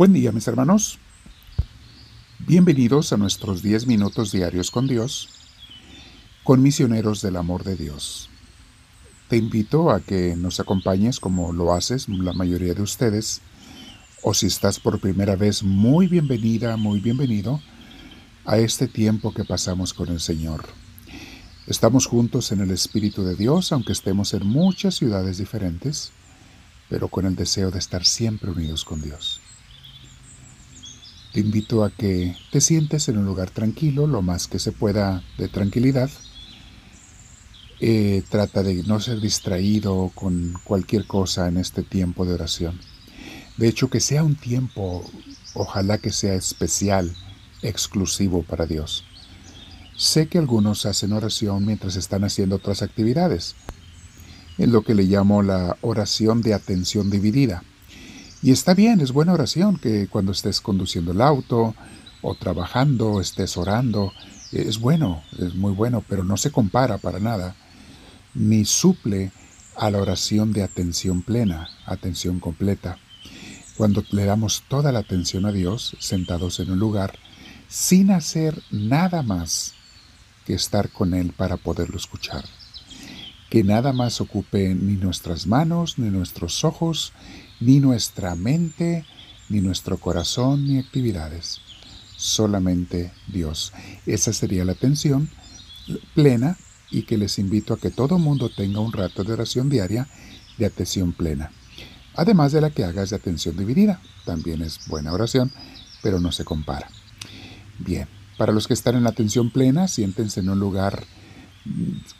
Buen día mis hermanos. Bienvenidos a nuestros 10 minutos diarios con Dios, con misioneros del amor de Dios. Te invito a que nos acompañes como lo haces la mayoría de ustedes, o si estás por primera vez, muy bienvenida, muy bienvenido a este tiempo que pasamos con el Señor. Estamos juntos en el Espíritu de Dios, aunque estemos en muchas ciudades diferentes, pero con el deseo de estar siempre unidos con Dios. Te invito a que te sientes en un lugar tranquilo, lo más que se pueda de tranquilidad. Eh, trata de no ser distraído con cualquier cosa en este tiempo de oración. De hecho, que sea un tiempo, ojalá que sea especial, exclusivo para Dios. Sé que algunos hacen oración mientras están haciendo otras actividades. Es lo que le llamo la oración de atención dividida. Y está bien, es buena oración que cuando estés conduciendo el auto o trabajando, estés orando. Es bueno, es muy bueno, pero no se compara para nada, ni suple a la oración de atención plena, atención completa. Cuando le damos toda la atención a Dios, sentados en un lugar, sin hacer nada más que estar con Él para poderlo escuchar. Que nada más ocupe ni nuestras manos, ni nuestros ojos, ni nuestra mente, ni nuestro corazón, ni actividades. Solamente Dios. Esa sería la atención plena y que les invito a que todo mundo tenga un rato de oración diaria de atención plena. Además de la que hagas de atención dividida. También es buena oración, pero no se compara. Bien, para los que están en atención plena, siéntense en un lugar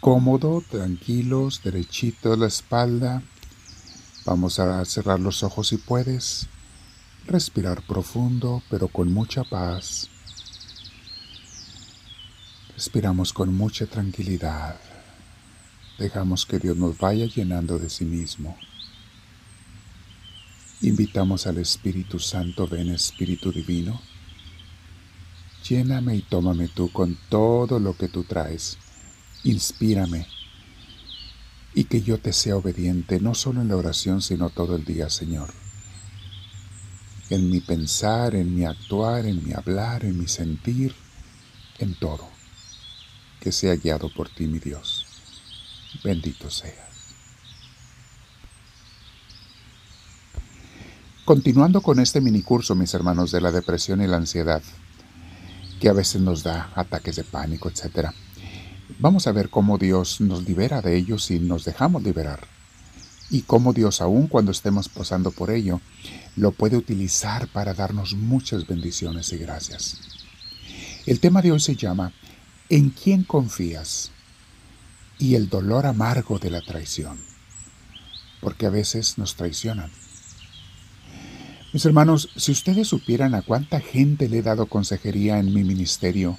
cómodo, tranquilos, derechitos la espalda, Vamos a cerrar los ojos si puedes. Respirar profundo, pero con mucha paz. Respiramos con mucha tranquilidad. Dejamos que Dios nos vaya llenando de sí mismo. Invitamos al Espíritu Santo, ven Espíritu Divino. Lléname y tómame tú con todo lo que tú traes. Inspírame y que yo te sea obediente no solo en la oración, sino todo el día, Señor. En mi pensar, en mi actuar, en mi hablar, en mi sentir, en todo. Que sea guiado por ti, mi Dios. Bendito seas. Continuando con este minicurso, mis hermanos, de la depresión y la ansiedad, que a veces nos da ataques de pánico, etcétera. Vamos a ver cómo Dios nos libera de ellos si nos dejamos liberar. Y cómo Dios, aun cuando estemos pasando por ello, lo puede utilizar para darnos muchas bendiciones y gracias. El tema de hoy se llama ¿En quién confías? Y el dolor amargo de la traición. Porque a veces nos traicionan. Mis hermanos, si ustedes supieran a cuánta gente le he dado consejería en mi ministerio,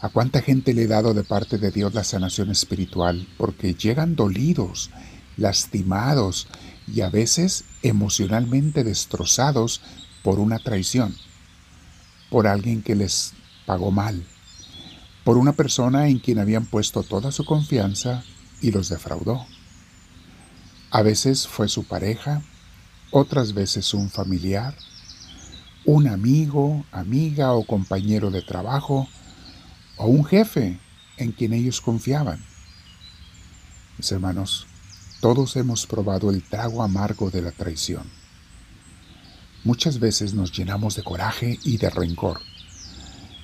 ¿A cuánta gente le he dado de parte de Dios la sanación espiritual? Porque llegan dolidos, lastimados y a veces emocionalmente destrozados por una traición, por alguien que les pagó mal, por una persona en quien habían puesto toda su confianza y los defraudó. A veces fue su pareja, otras veces un familiar, un amigo, amiga o compañero de trabajo, o un jefe en quien ellos confiaban. Mis hermanos, todos hemos probado el trago amargo de la traición. Muchas veces nos llenamos de coraje y de rencor,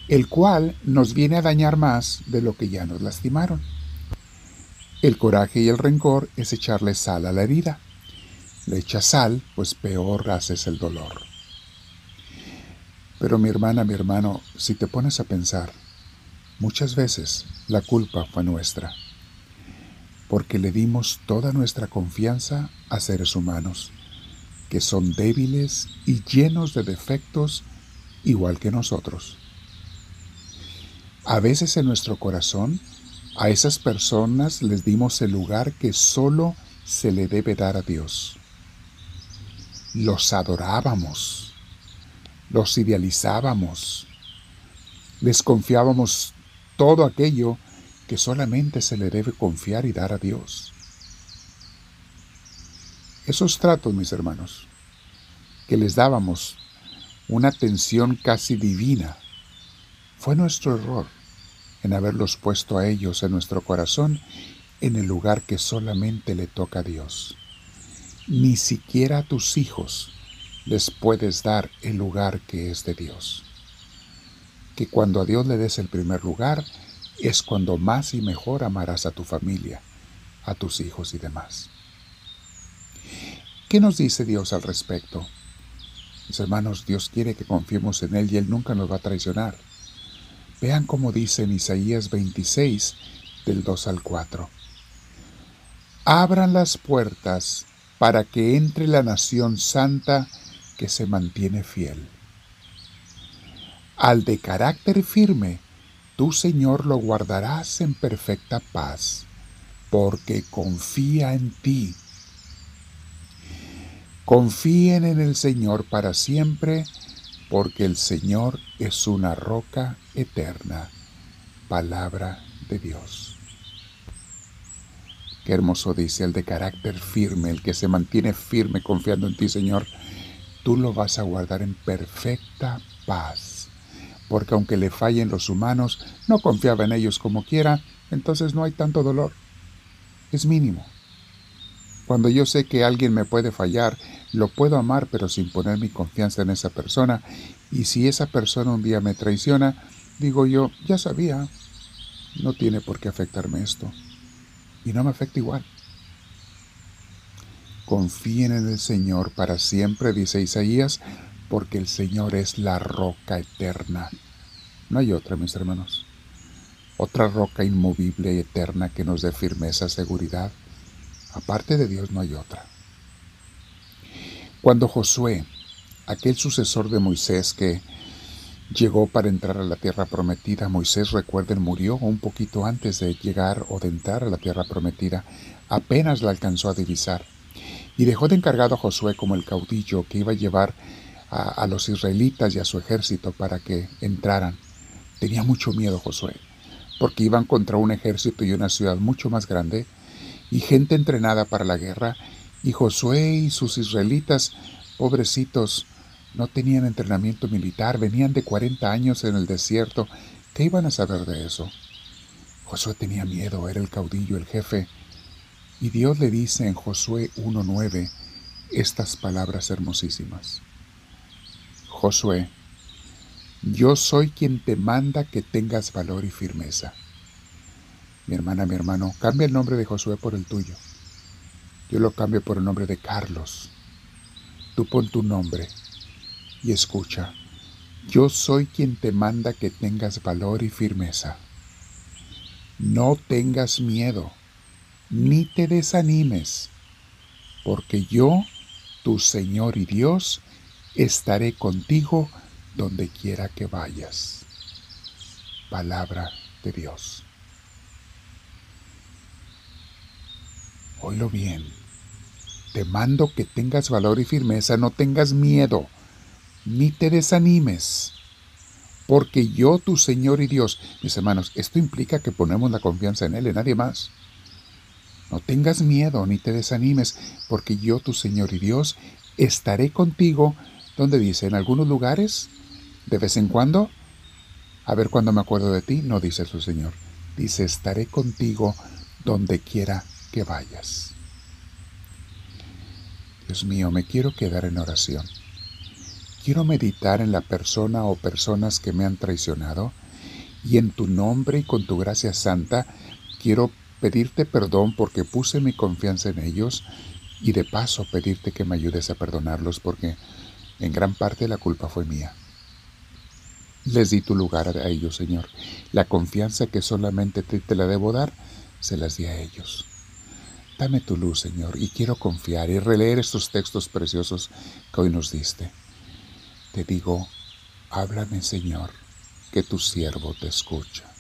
el cual nos viene a dañar más de lo que ya nos lastimaron. El coraje y el rencor es echarle sal a la herida. Le echas sal, pues peor haces el dolor. Pero mi hermana, mi hermano, si te pones a pensar, Muchas veces la culpa fue nuestra, porque le dimos toda nuestra confianza a seres humanos, que son débiles y llenos de defectos igual que nosotros. A veces en nuestro corazón a esas personas les dimos el lugar que solo se le debe dar a Dios. Los adorábamos, los idealizábamos, les confiábamos todo aquello que solamente se le debe confiar y dar a Dios. Esos tratos, mis hermanos, que les dábamos una atención casi divina. Fue nuestro error en haberlos puesto a ellos en nuestro corazón en el lugar que solamente le toca a Dios. Ni siquiera a tus hijos les puedes dar el lugar que es de Dios. Que cuando a Dios le des el primer lugar, es cuando más y mejor amarás a tu familia, a tus hijos y demás. ¿Qué nos dice Dios al respecto? Mis hermanos, Dios quiere que confiemos en Él y Él nunca nos va a traicionar. Vean cómo dice en Isaías 26, del 2 al 4. Abran las puertas para que entre la nación santa que se mantiene fiel. Al de carácter firme, tú Señor lo guardarás en perfecta paz, porque confía en ti. Confíen en el Señor para siempre, porque el Señor es una roca eterna. Palabra de Dios. Qué hermoso dice el de carácter firme, el que se mantiene firme confiando en ti, Señor. Tú lo vas a guardar en perfecta paz. Porque aunque le fallen los humanos, no confiaba en ellos como quiera, entonces no hay tanto dolor. Es mínimo. Cuando yo sé que alguien me puede fallar, lo puedo amar pero sin poner mi confianza en esa persona. Y si esa persona un día me traiciona, digo yo, ya sabía, no tiene por qué afectarme esto y no me afecta igual. Confíen en el Señor para siempre, dice Isaías, porque el Señor es la roca eterna. No hay otra, mis hermanos. Otra roca inmovible y eterna que nos dé firmeza, seguridad. Aparte de Dios no hay otra. Cuando Josué, aquel sucesor de Moisés que llegó para entrar a la tierra prometida. Moisés, recuerden, murió un poquito antes de llegar o de entrar a la tierra prometida. Apenas la alcanzó a divisar. Y dejó de encargado a Josué como el caudillo que iba a llevar a, los israelitas y a su ejército para que entraran. Tenía mucho miedo Josué, porque iban contra un ejército y una ciudad mucho más grande y gente entrenada para la guerra, y Josué y sus israelitas, pobrecitos, no tenían entrenamiento militar, venían de 40 años en el desierto. ¿Qué iban a saber de eso? Josué tenía miedo, era el caudillo, el jefe. Y Dios le dice en Josué 1.9 estas palabras hermosísimas. Josué, yo soy quien te manda que tengas valor y firmeza. Mi hermana, mi hermano, cambia el nombre de Josué por el tuyo. Yo lo cambio por el nombre de Carlos. Tú pon tu nombre y escucha, yo soy quien te manda que tengas valor y firmeza. No tengas miedo, ni te desanimes, porque yo, tu Señor y Dios, estaré contigo donde quiera que vayas. Palabra de Dios. Oílo bien. Te mando que tengas valor y firmeza, no tengas miedo ni te desanimes, porque yo, tu Señor y Dios, mis hermanos, esto implica que ponemos la confianza en Él, en nadie más. No tengas miedo ni te desanimes, porque yo, tu Señor y Dios, estaré contigo, donde dice, en algunos lugares, de vez en cuando, a ver cuando me acuerdo de ti, no dice su Señor, dice, estaré contigo donde quiera que vayas. Dios mío, me quiero quedar en oración. Quiero meditar en la persona o personas que me han traicionado y en tu nombre y con tu gracia santa quiero pedirte perdón porque puse mi confianza en ellos y de paso pedirte que me ayudes a perdonarlos porque en gran parte la culpa fue mía. Les di tu lugar a ellos, Señor. La confianza que solamente te, te la debo dar, se las di a ellos. Dame tu luz, Señor, y quiero confiar y releer estos textos preciosos que hoy nos diste. Te digo, háblame Señor, que tu siervo te escucha.